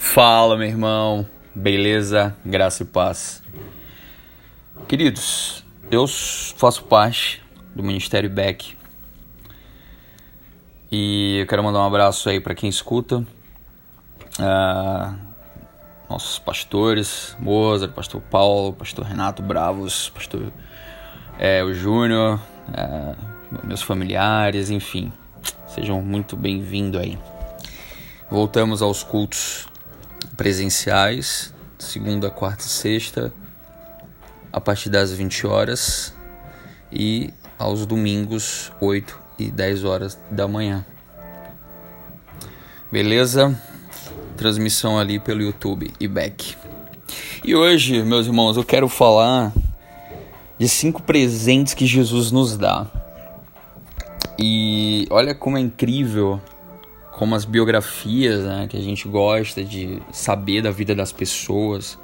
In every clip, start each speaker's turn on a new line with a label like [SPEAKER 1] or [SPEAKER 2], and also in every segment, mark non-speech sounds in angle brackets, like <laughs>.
[SPEAKER 1] Fala, meu irmão. Beleza? Graça e paz. Queridos, eu faço parte do Ministério Beck. E eu quero mandar um abraço aí para quem escuta. Uh, nossos pastores, Mozart, pastor Paulo, pastor Renato Bravos, pastor é, o Júnior, é, meus familiares, enfim. Sejam muito bem-vindos aí. Voltamos aos cultos presenciais, segunda, quarta e sexta, a partir das 20 horas e aos domingos, 8 e 10 horas da manhã. Beleza? Transmissão ali pelo YouTube e back. E hoje, meus irmãos, eu quero falar de cinco presentes que Jesus nos dá. E olha como é incrível como as biografias, né, que a gente gosta de saber da vida das pessoas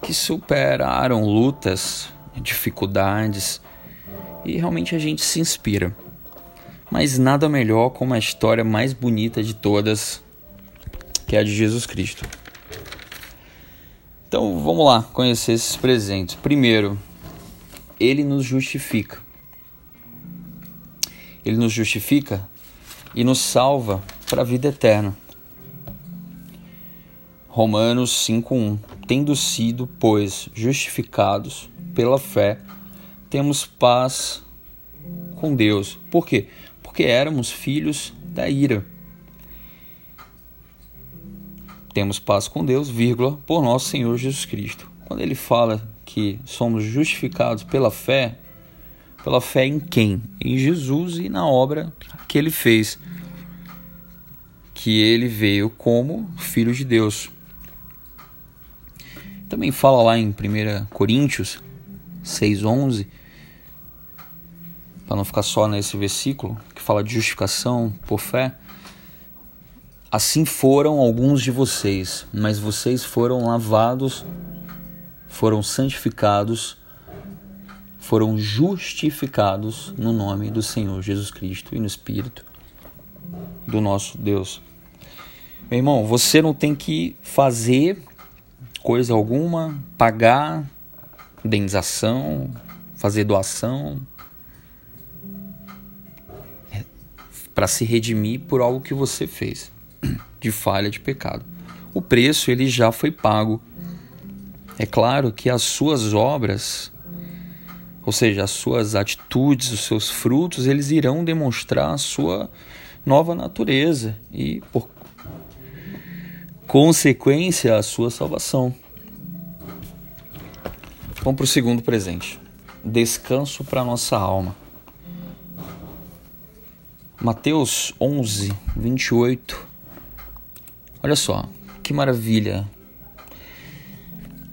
[SPEAKER 1] que superaram lutas, dificuldades e realmente a gente se inspira. Mas nada melhor como a história mais bonita de todas, que é a de Jesus Cristo. Então vamos lá conhecer esses presentes. Primeiro, ele nos justifica. Ele nos justifica e nos salva para a vida eterna. Romanos 5:1 Tendo sido, pois, justificados pela fé, temos paz com Deus. Por quê? Porque éramos filhos da ira. Temos paz com Deus, vírgula, por nosso Senhor Jesus Cristo. Quando ele fala que somos justificados pela fé, pela fé em quem? Em Jesus e na obra que ele fez que ele veio como filho de Deus. Também fala lá em 1 Coríntios 6,11, para não ficar só nesse versículo, que fala de justificação por fé. Assim foram alguns de vocês, mas vocês foram lavados, foram santificados, foram justificados no nome do Senhor Jesus Cristo e no Espírito do nosso Deus. Meu irmão, você não tem que fazer coisa alguma, pagar indenização, fazer doação é, para se redimir por algo que você fez de falha, de pecado. O preço ele já foi pago. É claro que as suas obras, ou seja, as suas atitudes, os seus frutos, eles irão demonstrar a sua nova natureza e por consequência, a sua salvação. Vamos para o segundo presente: descanso para nossa alma. Mateus 11, 28. Olha só, que maravilha.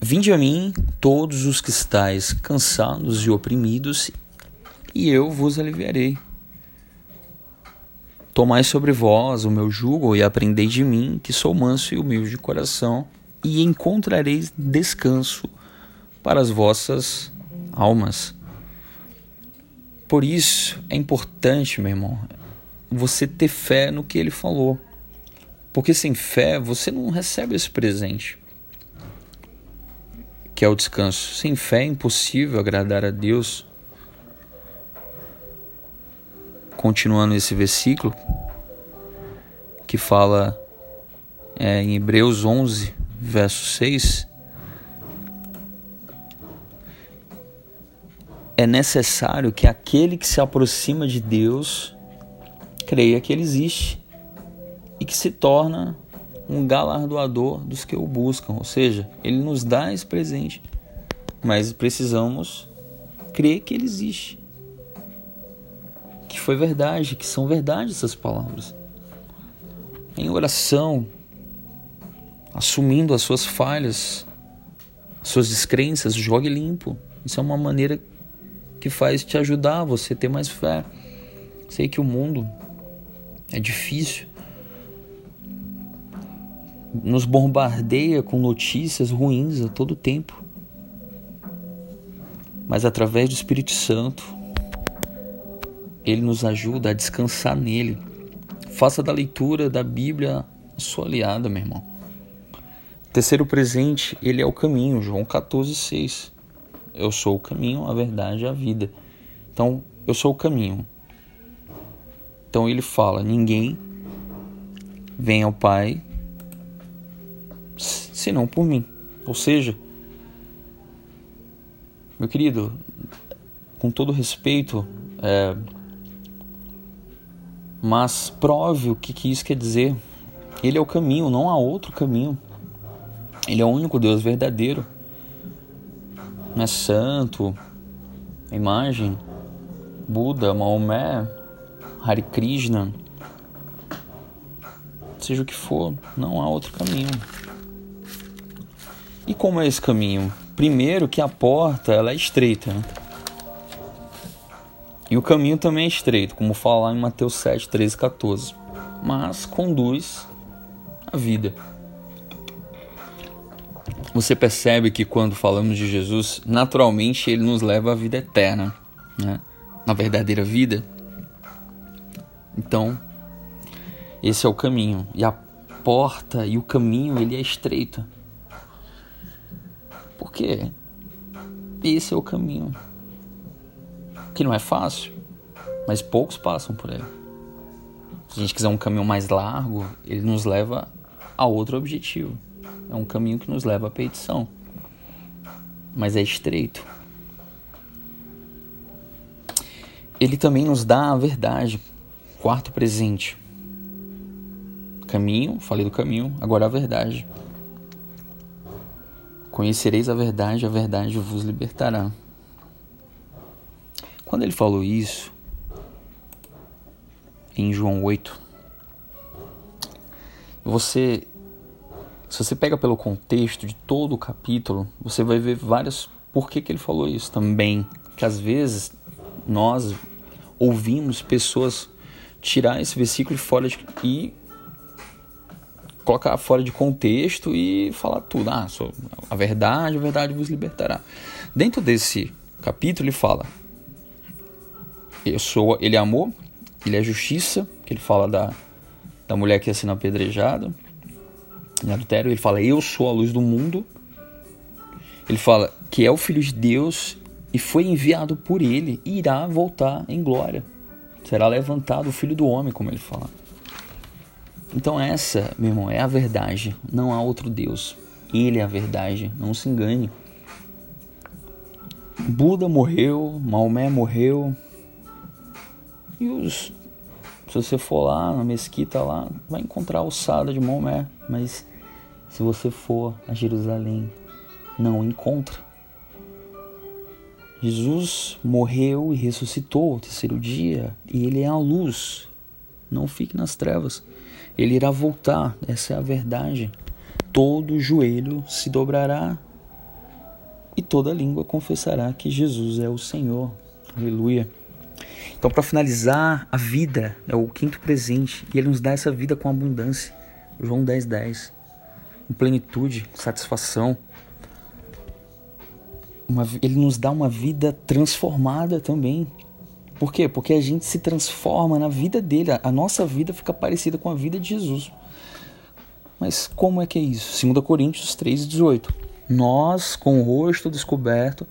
[SPEAKER 1] Vinde a mim, todos os que estáis cansados e oprimidos, e eu vos aliviarei. Tomai sobre vós o meu jugo e aprendei de mim, que sou manso e humilde de coração, e encontrareis descanso para as vossas almas. Por isso é importante, meu irmão, você ter fé no que ele falou. Porque sem fé você não recebe esse presente, que é o descanso. Sem fé é impossível agradar a Deus continuando esse versículo, que fala é, em Hebreus 11, verso 6, é necessário que aquele que se aproxima de Deus creia que Ele existe e que se torna um galardoador dos que o buscam, ou seja, Ele nos dá esse presente, mas precisamos crer que Ele existe foi verdade, que são verdade essas palavras. Em oração, assumindo as suas falhas, as suas descrenças, jogue limpo. Isso é uma maneira que faz te ajudar você ter mais fé. Sei que o mundo é difícil, nos bombardeia com notícias ruins a todo tempo. Mas através do Espírito Santo, ele nos ajuda a descansar nele. Faça da leitura da Bíblia sua aliada, meu irmão. Terceiro presente, ele é o caminho, João 14,6. Eu sou o caminho, a verdade e a vida. Então, eu sou o caminho. Então ele fala: ninguém vem ao Pai senão por mim. Ou seja, meu querido, com todo respeito, é, mas prove o que, que isso quer dizer. Ele é o caminho, não há outro caminho. Ele é o único Deus verdadeiro. Não é santo, imagem, Buda, Maomé, Hare Krishna, seja o que for, não há outro caminho. E como é esse caminho? Primeiro que a porta ela é estreita. Né? E o caminho também é estreito, como fala em Mateus 7, 13 14. Mas conduz à vida. Você percebe que quando falamos de Jesus, naturalmente ele nos leva à vida eterna, né? na verdadeira vida. Então, esse é o caminho. E a porta e o caminho ele é estreito. Porque esse é o caminho. Que não é fácil, mas poucos passam por ele. Se a gente quiser um caminho mais largo, ele nos leva a outro objetivo. É um caminho que nos leva à petição. Mas é estreito. Ele também nos dá a verdade. Quarto presente. Caminho, falei do caminho, agora a verdade. Conhecereis a verdade, a verdade vos libertará. Quando ele falou isso, em João 8, você, se você pega pelo contexto de todo o capítulo, você vai ver várias por que, que ele falou isso também. Que às vezes nós ouvimos pessoas tirar esse versículo fora de, e colocar fora de contexto e falar tudo. Ah, a verdade, a verdade vos libertará. Dentro desse capítulo ele fala: eu sou, ele é amor, ele é justiça, que ele fala da, da mulher que ia sendo apedrejada em adultério, ele fala: eu sou a luz do mundo. Ele fala que é o filho de Deus e foi enviado por ele e irá voltar em glória. Será levantado o filho do homem, como ele fala. Então essa, meu irmão, é a verdade. Não há outro Deus. Ele é a verdade. Não se engane. Buda morreu, Maomé morreu. E os se você for lá na mesquita lá, vai encontrar o Sada de Maomé, mas se você for a Jerusalém, não encontra. Jesus morreu e ressuscitou ao terceiro dia, e ele é a luz. Não fique nas trevas. Ele irá voltar, essa é a verdade. Todo joelho se dobrará e toda língua confessará que Jesus é o Senhor. Aleluia. Então, para finalizar, a vida é o quinto presente e ele nos dá essa vida com abundância. João 10, 10. Com plenitude, satisfação. Uma, ele nos dá uma vida transformada também. Por quê? Porque a gente se transforma na vida dele, a nossa vida fica parecida com a vida de Jesus. Mas como é que é isso? 2 Coríntios 3,18 Nós, com o rosto descoberto,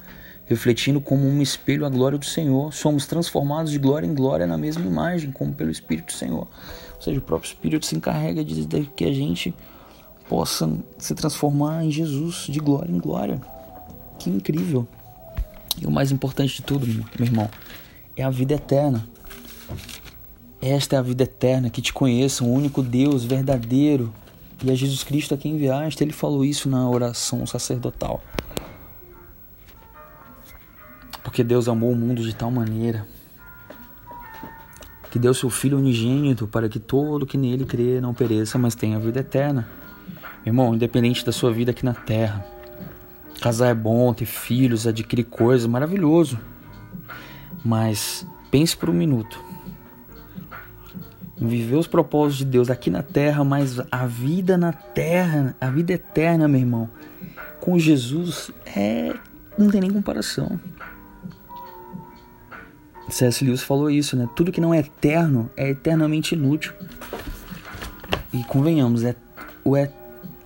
[SPEAKER 1] refletindo como um espelho a glória do Senhor, somos transformados de glória em glória na mesma imagem, como pelo Espírito do Senhor. Ou seja, o próprio Espírito se encarrega de que a gente possa se transformar em Jesus de glória em glória. Que incrível! E o mais importante de tudo, meu irmão, é a vida eterna. Esta é a vida eterna, que te conheçam, o único Deus verdadeiro. E é Jesus Cristo a quem enviaste. Ele falou isso na oração sacerdotal. Porque Deus amou o mundo de tal maneira que deu seu Filho unigênito para que todo que nele crê não pereça, mas tenha vida eterna. Irmão, independente da sua vida aqui na terra, casar é bom, ter filhos, adquirir coisas, maravilhoso. Mas pense por um minuto. Viver os propósitos de Deus aqui na terra, mas a vida na terra, a vida eterna, meu irmão, com Jesus é não tem nem comparação. C.S. Lewis falou isso, né? Tudo que não é eterno é eternamente inútil. E convenhamos, é o, é,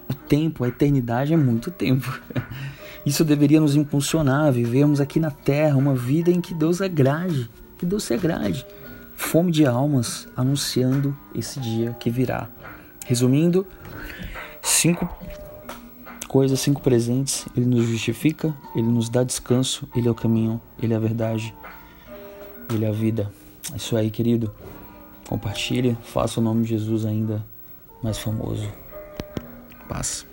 [SPEAKER 1] o tempo, a eternidade é muito tempo. <laughs> Isso deveria nos impulsionar a vivermos aqui na terra uma vida em que Deus agrade, que Deus se agrade. Fome de almas anunciando esse dia que virá. Resumindo, cinco coisas, cinco presentes. Ele nos justifica, ele nos dá descanso, ele é o caminho, ele é a verdade, ele é a vida. Isso aí, querido. Compartilhe, faça o nome de Jesus ainda mais famoso. Paz.